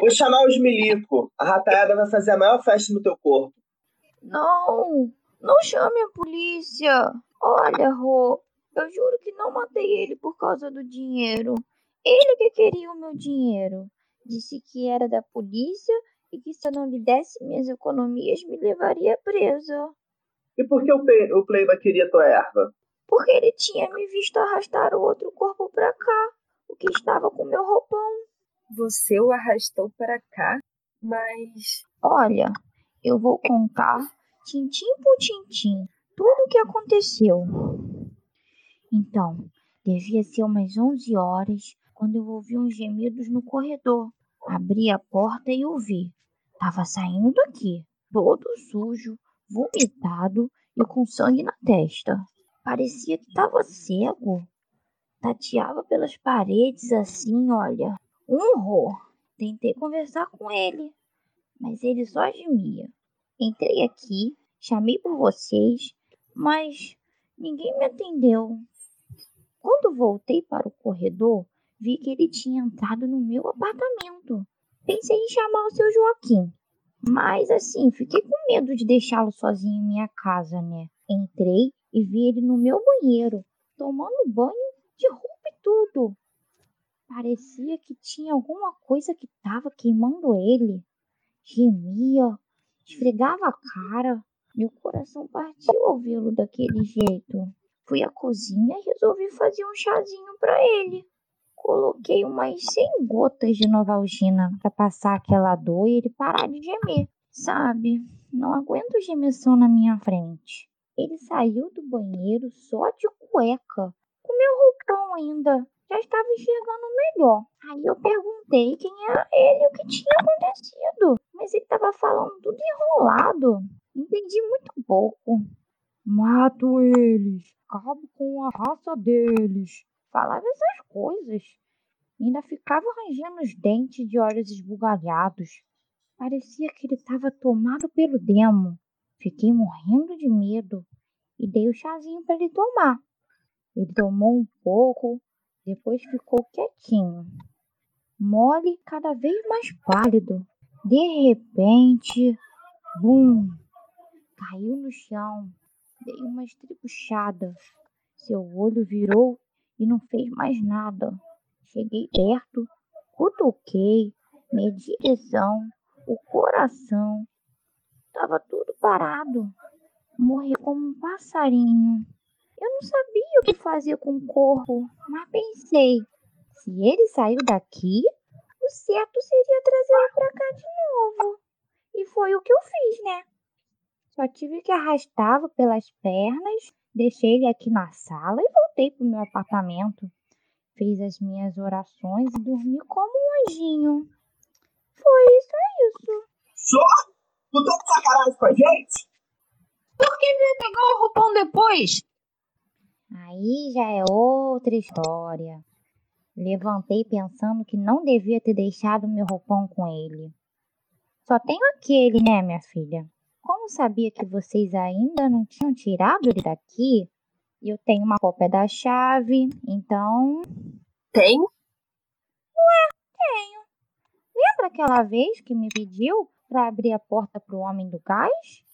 Vou chamar os milico. A rataiada vai fazer a maior festa no teu corpo. Não, não chame a polícia. Olha, Rô, eu juro que não matei ele por causa do dinheiro. Ele que queria o meu dinheiro. Disse que era da polícia e que se eu não lhe desse minhas economias me levaria presa. E por que o, Pe o Pleiba queria tua erva? Porque ele tinha me visto arrastar o outro corpo para cá, o que estava com meu roupão. Você o arrastou para cá, mas. Olha, eu vou contar, tintim por tintim, tudo o que aconteceu. Então, devia ser umas 11 horas quando eu ouvi uns gemidos no corredor. Abri a porta e o vi. Tava saindo daqui, todo sujo, vomitado e com sangue na testa. Parecia que tava cego. Tateava pelas paredes assim, olha. Um horror. Tentei conversar com ele, mas ele só gemia. Entrei aqui, chamei por vocês, mas ninguém me atendeu. Quando voltei para o corredor, vi que ele tinha entrado no meu apartamento. Pensei em chamar o seu Joaquim, mas assim, fiquei com medo de deixá-lo sozinho em minha casa, né? Entrei e vi ele no meu banheiro, tomando banho de roupa e tudo. Parecia que tinha alguma coisa que estava queimando ele. Gemia, esfregava a cara. Meu coração partiu ao vê-lo daquele jeito. Fui à cozinha e resolvi fazer um chazinho para ele. Coloquei umas 100 gotas de Novalgina para passar aquela dor e ele parar de gemer. Sabe, não aguento gemessão na minha frente. Ele saiu do banheiro só de cueca, com meu roupão ainda. Já estava enxergando melhor. Aí eu perguntei quem era ele e o que tinha acontecido. Mas ele estava falando tudo enrolado. Entendi muito pouco. Mato eles, acabo com a raça deles. Falava essas coisas. Ainda ficava rangendo os dentes de olhos esbugalhados. Parecia que ele estava tomado pelo demo. Fiquei morrendo de medo e dei o chazinho para ele tomar. Ele tomou um pouco, depois ficou quietinho, mole, cada vez mais pálido. De repente, bum, caiu no chão. Dei uma estribuchada. Seu olho virou e não fez mais nada. Cheguei perto, cutuquei, medi direção, o coração. Tava tudo parado. Morri como um passarinho. Eu não sabia o que fazer com o corpo, mas pensei: se ele saiu daqui, o certo seria trazê-lo para cá de novo. E foi o que eu fiz, né? Só tive que arrastá-lo pelas pernas, deixei ele aqui na sala e voltei para o meu apartamento. Fiz as minhas orações e dormi como um anjinho. Foi só isso. Só? Tu tá de sacanagem com a gente? Por que veio pegar o roupão depois? Aí já é outra história. Levantei pensando que não devia ter deixado meu roupão com ele. Só tenho aquele, né, minha filha? Como sabia que vocês ainda não tinham tirado ele daqui, eu tenho uma cópia da chave, então. Tem? Ué, tenho. Lembra aquela vez que me pediu para abrir a porta para o homem do gás?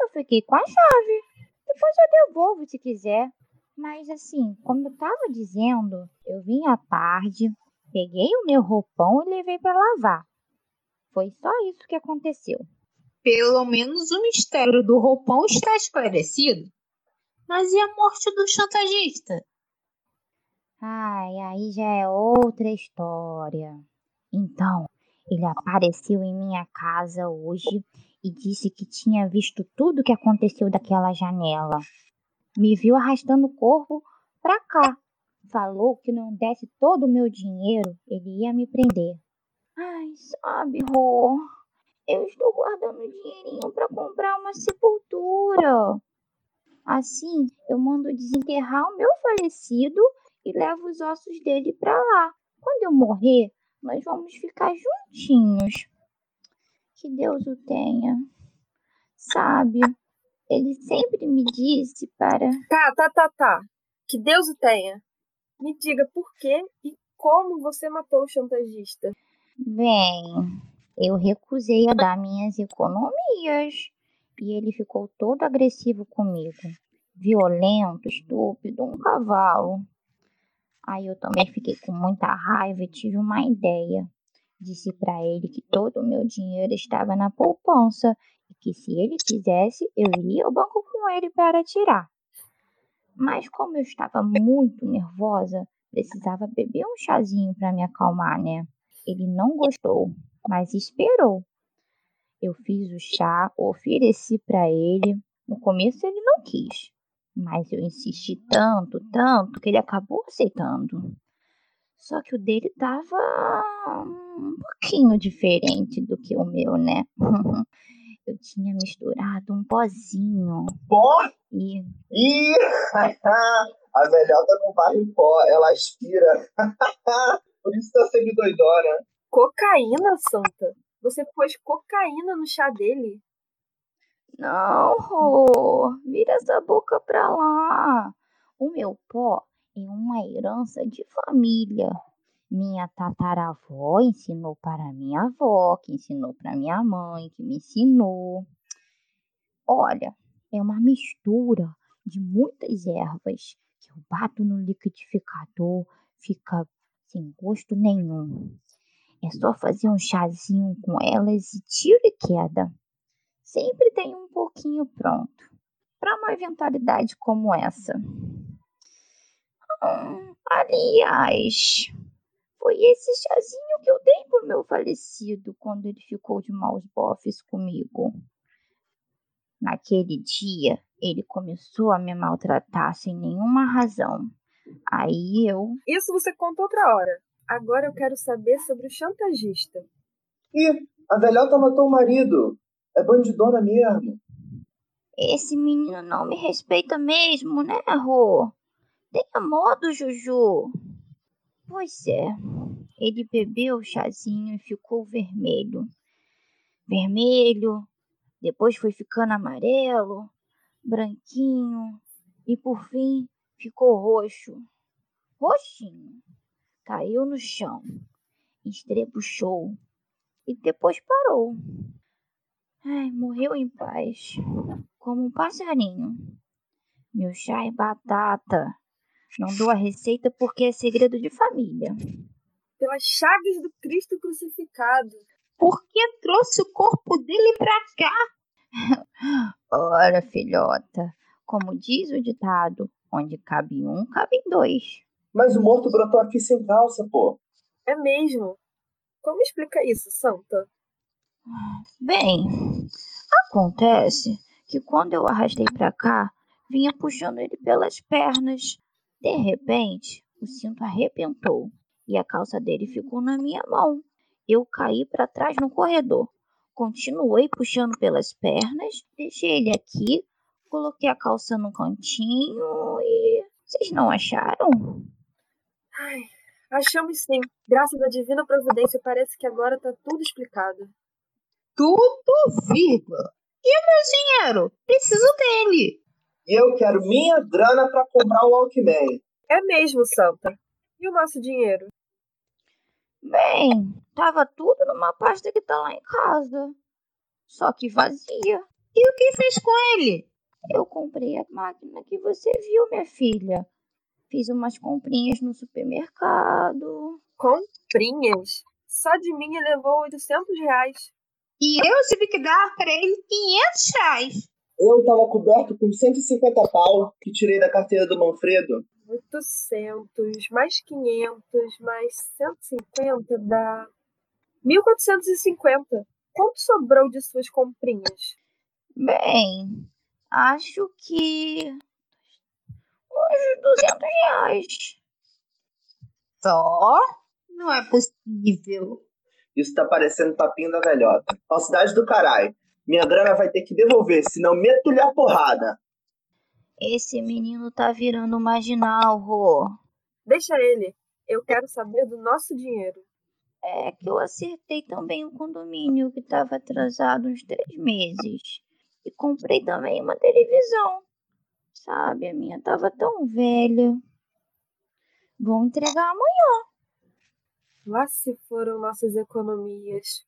Eu fiquei com a chave. Depois eu devolvo se quiser. Mas assim, como eu tava dizendo, eu vim à tarde, peguei o meu roupão e levei para lavar. Foi só isso que aconteceu. Pelo menos o mistério do roupão está esclarecido. Mas e a morte do chantagista? Ai, aí já é outra história. Então, ele apareceu em minha casa hoje e disse que tinha visto tudo o que aconteceu daquela janela. Me viu arrastando o corpo pra cá. Falou que não desse todo o meu dinheiro, ele ia me prender. Ai, sabe, Rô, eu estou guardando dinheirinho para comprar uma sepultura. Assim, eu mando desenterrar o meu falecido e levo os ossos dele para lá. Quando eu morrer, nós vamos ficar juntinhos. Que Deus o tenha. Sabe, ele sempre me disse para. Tá, tá, tá, tá. Que Deus o tenha. Me diga por que e como você matou o chantagista. Bem, Eu recusei a dar minhas economias e ele ficou todo agressivo comigo. Violento, estúpido, um cavalo. Aí eu também fiquei com muita raiva e tive uma ideia. Disse para ele que todo o meu dinheiro estava na poupança e que se ele quisesse, eu iria ao banco com ele para tirar. Mas como eu estava muito nervosa, precisava beber um chazinho para me acalmar, né? Ele não gostou, mas esperou. Eu fiz o chá, ofereci para ele. No começo ele não quis, mas eu insisti tanto, tanto que ele acabou aceitando. Só que o dele tava um pouquinho diferente do que o meu, né? Eu tinha misturado um pozinho. Pó? E Ih, a velhota não varre pó, ela aspira. Por isso tá sempre doidona. Cocaína, Santa? Você pôs cocaína no chá dele? Não, Rô, vira essa boca pra lá. O meu pó é uma herança de família. Minha tataravó ensinou para minha avó, que ensinou para minha mãe, que me ensinou. Olha, é uma mistura de muitas ervas que eu bato no liquidificador, fica sem gosto nenhum. É só fazer um chazinho com elas e tiro e queda. Sempre tem um pouquinho pronto para uma eventualidade como essa. Hum, aliás, foi esse chazinho que eu dei pro meu falecido quando ele ficou de maus bofes comigo. Naquele dia, ele começou a me maltratar sem nenhuma razão. Aí eu. Isso você conta outra hora. Agora eu quero saber sobre o chantagista. Ih, a velhota matou o marido. É bandidona mesmo. Esse menino não me respeita mesmo, né, Rô? Tenha modo, Juju. Pois é. Ele bebeu o chazinho e ficou vermelho. Vermelho, depois foi ficando amarelo, branquinho e por fim ficou roxo. Roxinho. Caiu no chão, estrebuchou e depois parou. Ai, morreu em paz, como um passarinho. Meu chá é batata. Não dou a receita porque é segredo de família. Pelas chagas do Cristo crucificado. Por que trouxe o corpo dele pra cá? Ora, filhota, como diz o ditado, onde cabe um, cabem dois. Mas o morto brotou aqui sem calça, pô. É mesmo? Como explica isso, Santa? Bem, acontece que quando eu arrastei pra cá, vinha puxando ele pelas pernas. De repente, o cinto arrebentou e a calça dele ficou na minha mão. Eu caí para trás no corredor. Continuei puxando pelas pernas, deixei ele aqui, coloquei a calça no cantinho e. Vocês não acharam? Ai, achamos sim. Graças à divina providência, parece que agora tá tudo explicado. Tudo, vírgula. E o meu dinheiro? Preciso dele. E eu quero minha grana pra comprar um Walkman. É mesmo, Santa. E o nosso dinheiro? Bem, tava tudo numa pasta que tá lá em casa. Só que vazia. E o que fez com ele? Eu comprei a máquina que você viu, minha filha. Fiz umas comprinhas no supermercado. Comprinhas? Só de mim ele levou 800 reais. E eu tive que dar para ele 500 reais. Eu tava coberto com 150 pau que tirei da carteira do Manfredo. 800 mais 500 mais 150 dá 1450. Quanto sobrou de suas comprinhas? Bem, acho que. uns 200 reais. Só? Não é possível. Isso tá parecendo papinho da velhota. Falsidade do caralho. Minha grana vai ter que devolver, senão meto-lhe a porrada. Esse menino tá virando marginal, Rô. Deixa ele. Eu quero saber do nosso dinheiro. É que eu acertei também o condomínio que tava atrasado uns três meses. E comprei também uma televisão. Sabe, a minha tava tão velha. Vou entregar amanhã. Lá se foram nossas economias.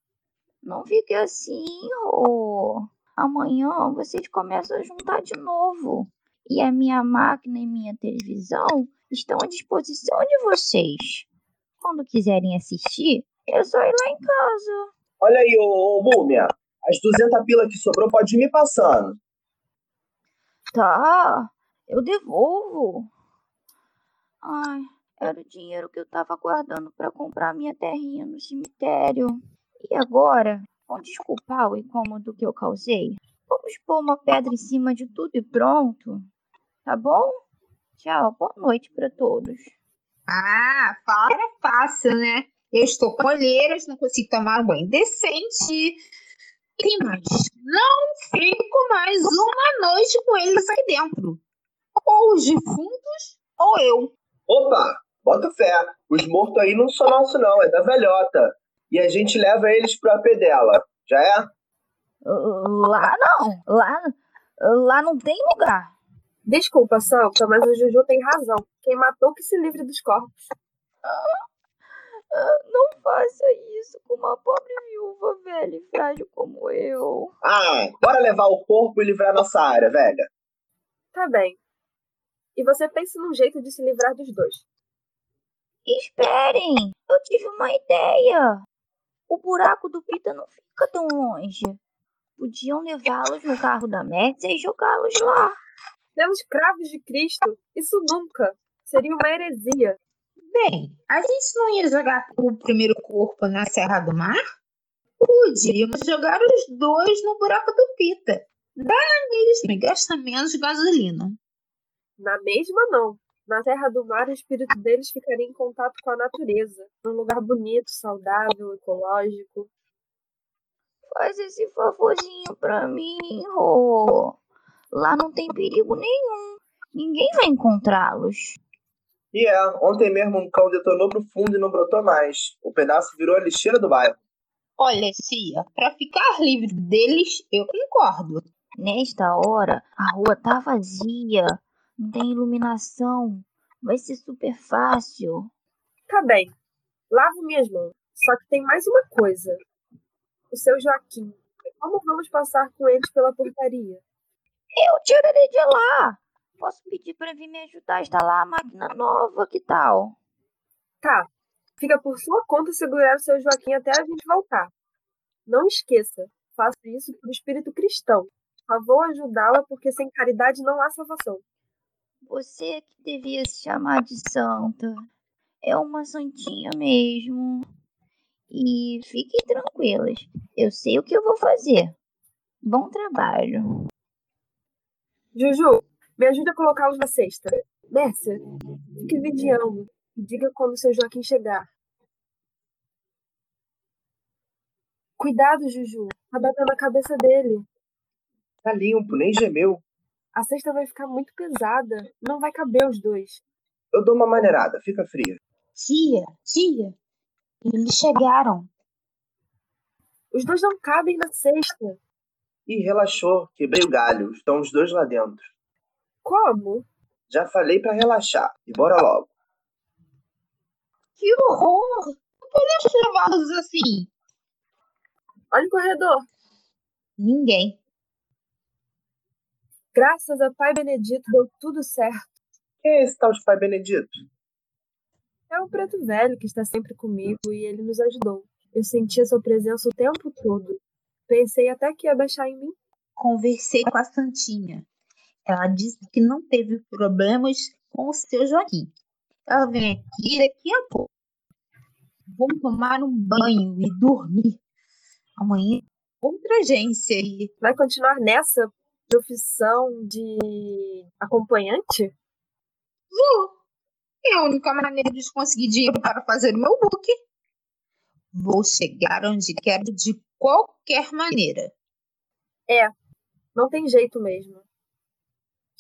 Não fique assim, Rô. Amanhã vocês começam a juntar de novo. E a minha máquina e minha televisão estão à disposição de vocês. Quando quiserem assistir, é só ir lá em casa. Olha aí, ô, ô Múmia. As 200 pila que sobrou pode ir me passando. Tá, eu devolvo. Ai, era o dinheiro que eu tava guardando para comprar minha terrinha no cemitério. E agora, vão desculpar o incômodo que eu causei? Vamos pôr uma pedra em cima de tudo e pronto. Tá bom? Tchau, boa noite para todos. Ah, para fácil, né? Eu estou com olheiras, não consigo tomar um banho decente. E mais, não fico mais uma noite com eles aqui dentro. Ou os defuntos, ou eu. Opa, bota fé. Os mortos aí não são nossos, não, é da velhota. E a gente leva eles pro AP dela. Já é? Lá não. Lá, lá não tem lugar. Desculpa, Santa, mas o Juju tem razão. Quem matou que se livre dos corpos. Ah, Não faça isso com uma pobre viúva velha e frágil como eu. Ah, bora levar o corpo e livrar nossa área, velha. Tá bem. E você pensa num jeito de se livrar dos dois. Esperem, eu tive uma ideia. O buraco do Pita não fica tão longe. Podiam levá-los no carro da Mércia e jogá-los lá. Pelos cravos de Cristo, isso nunca. Seria uma heresia. Bem, a gente não ia jogar o primeiro corpo na Serra do Mar? Podíamos jogar os dois no buraco do Pita. Dá mesmo e gasta menos gasolina. Na mesma, não. Na Terra do Mar, o espírito deles ficaria em contato com a natureza. Num lugar bonito, saudável, ecológico. Faz esse favorzinho pra mim, Rô. Lá não tem perigo nenhum. Ninguém vai encontrá-los. E é, ontem mesmo um cão detonou pro fundo e não brotou mais. O pedaço virou a lixeira do bairro. Olha, tia, para ficar livre deles, eu concordo. Nesta hora, a rua tá vazia. Não tem iluminação. Vai ser super fácil. Tá bem. Lavo minhas mãos. Só que tem mais uma coisa. O seu Joaquim. Como vamos passar com eles pela portaria? Eu tirarei de lá. Posso pedir pra vir me ajudar a instalar a máquina nova, que tal? Tá. Fica por sua conta segurar o seu Joaquim até a gente voltar. Não esqueça, faça isso por espírito cristão. Só vou ajudá-la porque sem caridade não há salvação. Você que devia se chamar de santa. É uma santinha mesmo. E fiquem tranquilas. Eu sei o que eu vou fazer. Bom trabalho. Juju, me ajude a colocá-los na cesta. Mércia, fique vigiando e diga quando o seu Joaquim chegar. Cuidado, Juju. Tá batendo a cabeça dele. Tá limpo, nem gemeu. A cesta vai ficar muito pesada. Não vai caber os dois. Eu dou uma maneirada, fica fria. Tia, tia, eles chegaram. Os dois não cabem na cesta. Ih, relaxou, quebrei o galho. Estão os dois lá dentro. Como? Já falei pra relaxar. E bora logo. Que horror! Não podemos levá-los assim. Olha o corredor. Ninguém. Graças a Pai Benedito deu tudo certo. Quem é esse tal de Pai Benedito? É o preto velho que está sempre comigo e ele nos ajudou. Eu senti a sua presença o tempo todo. Pensei até que ia baixar em mim. Conversei com a Santinha. Ela disse que não teve problemas com o seu Joaquim. Ela vem aqui daqui a pouco. Vamos tomar um banho e dormir. Amanhã, outra agência aí. Vai continuar nessa profissão de acompanhante? Vou. É a única maneira de conseguir dinheiro para fazer o meu book. Vou chegar onde quero de qualquer maneira. É, não tem jeito mesmo.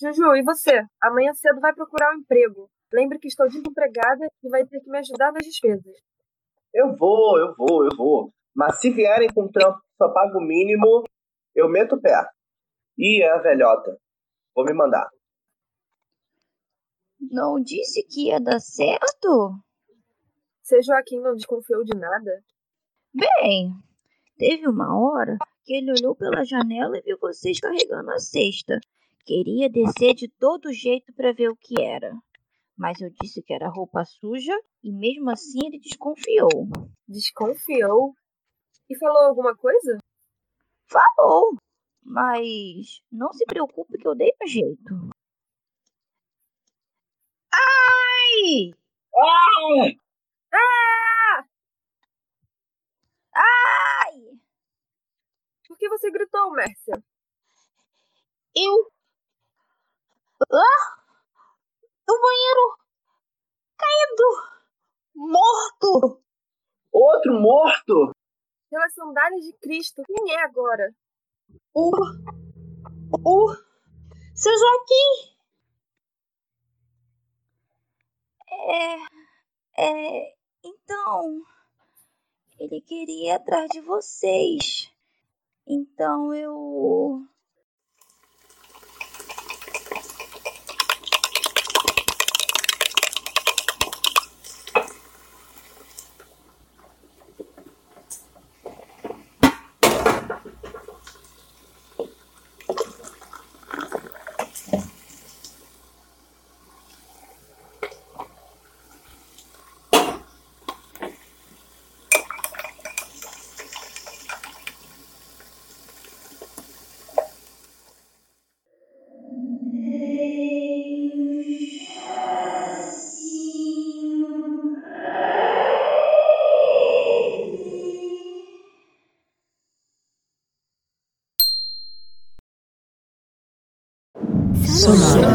Juju, e você? Amanhã cedo vai procurar um emprego. Lembre que estou desempregada e vai ter que me ajudar nas despesas. Eu vou, eu vou, eu vou. Mas se vierem com trampo que só paga o mínimo, eu meto o pé. Ih, é a velhota. Vou me mandar. Não disse que ia dar certo? Seu Joaquim não desconfiou de nada? Bem, Teve uma hora que ele olhou pela janela e viu vocês carregando a cesta. Queria descer de todo jeito para ver o que era. Mas eu disse que era roupa suja e mesmo assim ele desconfiou. Desconfiou? E falou alguma coisa? Falou, mas não se preocupe que eu dei um jeito. Ai! Ah! Ah! Ai! Por que você gritou, Mércia? Eu. Lá! No banheiro! Caído! Morto! Outro morto? Pelas sandálias de Cristo, quem é agora? O. O. Seu Joaquim! É. É. Então. Ele queria ir atrás de vocês. Então eu. Sonora.